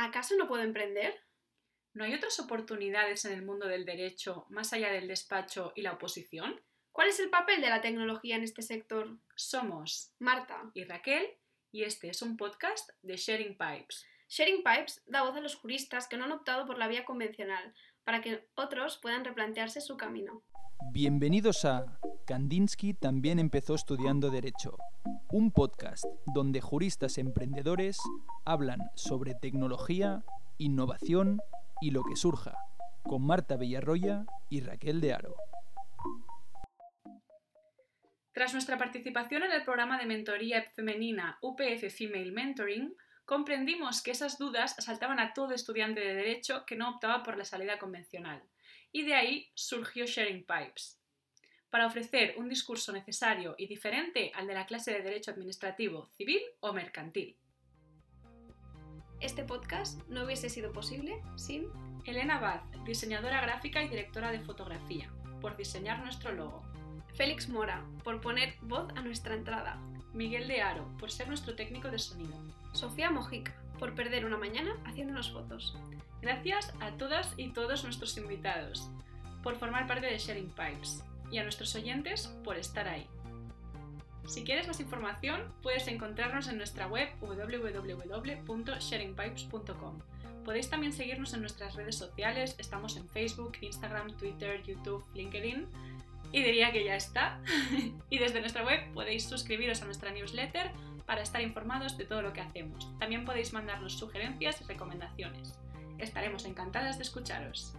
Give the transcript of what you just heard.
¿Acaso no puedo emprender? ¿No hay otras oportunidades en el mundo del derecho más allá del despacho y la oposición? ¿Cuál es el papel de la tecnología en este sector? Somos Marta. y Raquel y este es un podcast de Sharing Pipes. Sharing Pipes da voz a los juristas que no han optado por la vía convencional, para que otros puedan replantearse su camino. Bienvenidos a Kandinsky también empezó estudiando Derecho, un podcast donde juristas emprendedores hablan sobre tecnología, innovación y lo que surja, con Marta Villarroya y Raquel de Aro. Tras nuestra participación en el programa de mentoría femenina UPF Female Mentoring, comprendimos que esas dudas asaltaban a todo estudiante de Derecho que no optaba por la salida convencional. Y de ahí surgió Sharing Pipes, para ofrecer un discurso necesario y diferente al de la clase de Derecho Administrativo, Civil o Mercantil. Este podcast no hubiese sido posible sin Elena Baz, diseñadora gráfica y directora de fotografía, por diseñar nuestro logo. Félix Mora, por poner voz a nuestra entrada. Miguel de Aro, por ser nuestro técnico de sonido. Sofía Mojica, por perder una mañana haciéndonos fotos. Gracias a todas y todos nuestros invitados por formar parte de Sharing Pipes y a nuestros oyentes por estar ahí. Si quieres más información, puedes encontrarnos en nuestra web www.sharingpipes.com. Podéis también seguirnos en nuestras redes sociales, estamos en Facebook, Instagram, Twitter, YouTube, LinkedIn. Y diría que ya está. y desde nuestra web podéis suscribiros a nuestra newsletter para estar informados de todo lo que hacemos. También podéis mandarnos sugerencias y recomendaciones. Estaremos encantadas de escucharos.